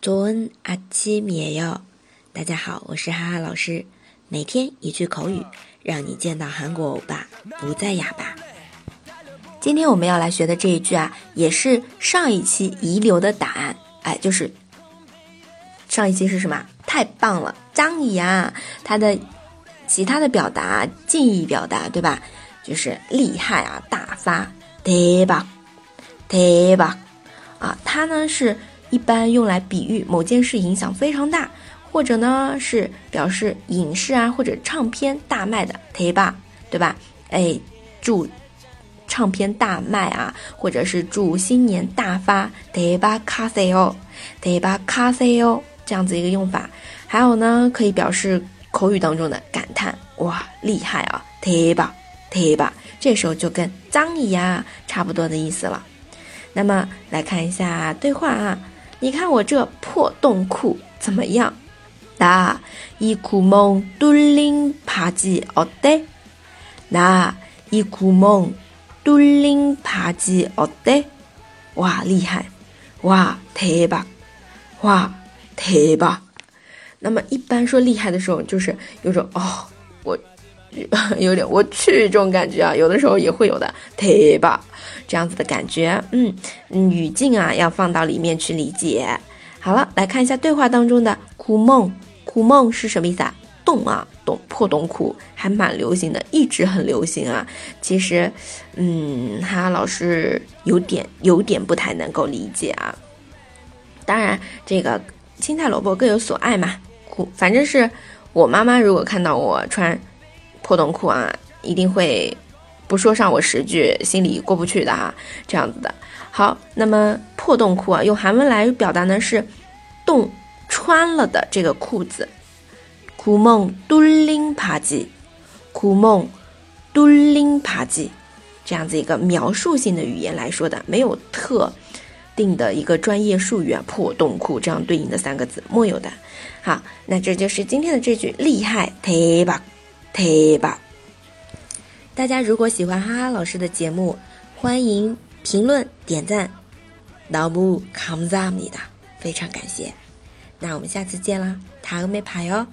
조은아침이에 요。 大家好，我是哈哈老师，每天一句口语，让你见到韩国欧巴不再哑巴。今天我们要来学的这一句啊，也是上一期遗留的答案，哎，就是上一期是什么？太棒了，张怡啊，它的其他的表达近义表达对吧？就是厉害啊，大发，대박对吧？啊，它呢是 一般用来比喻某件事影响非常大，或者呢是表示影视啊或者唱片大卖的对吧？对吧？哎，祝唱片大卖啊，或者是祝新年大发对吧？卡塞哦，对吧？卡塞哦，这样子一个用法。还有呢，可以表示口语当中的感叹，哇，厉害啊，对吧？对吧？这时候就跟脏一样差不多的意思了。那么来看一下对话啊，你看我这破洞裤怎么样？나이구멍뚫린바지어때나이구멍뚫린바지어때哇，厉害！哇，대박！哇，대박！那么一般说厉害的时候，就是有种哦，我。 有点我去这种感觉啊，有的时候也会有的，对吧？这样子的感觉，嗯，语境啊要放到里面去理解。好了，来看一下对话当中的“苦梦”，“苦梦”是什么意思啊？洞啊，洞破洞窟还蛮流行的，一直很流行啊。其实，嗯，哈老师有点有点不太能够理解啊。当然，这个青菜萝卜各有所爱嘛，苦，反正是我妈妈如果看到我穿。破洞裤啊，一定会不说上我十句，心里过不去的哈，这样子的。好，那么破洞裤啊，用韩文来表达呢是洞穿了的这个裤子。구멍뚫린바지구멍뚫린바지这样子一个描述性的语言来说的，没有特定的一个专业术语啊，破洞裤这样对应的三个字木有的。好，那这就是今天的这句厉害，忒棒。 忒棒大家如果喜欢哈哈老师的节目欢迎评论点赞老母看不你的非常感谢。那我们下次见啦塔罗牌哟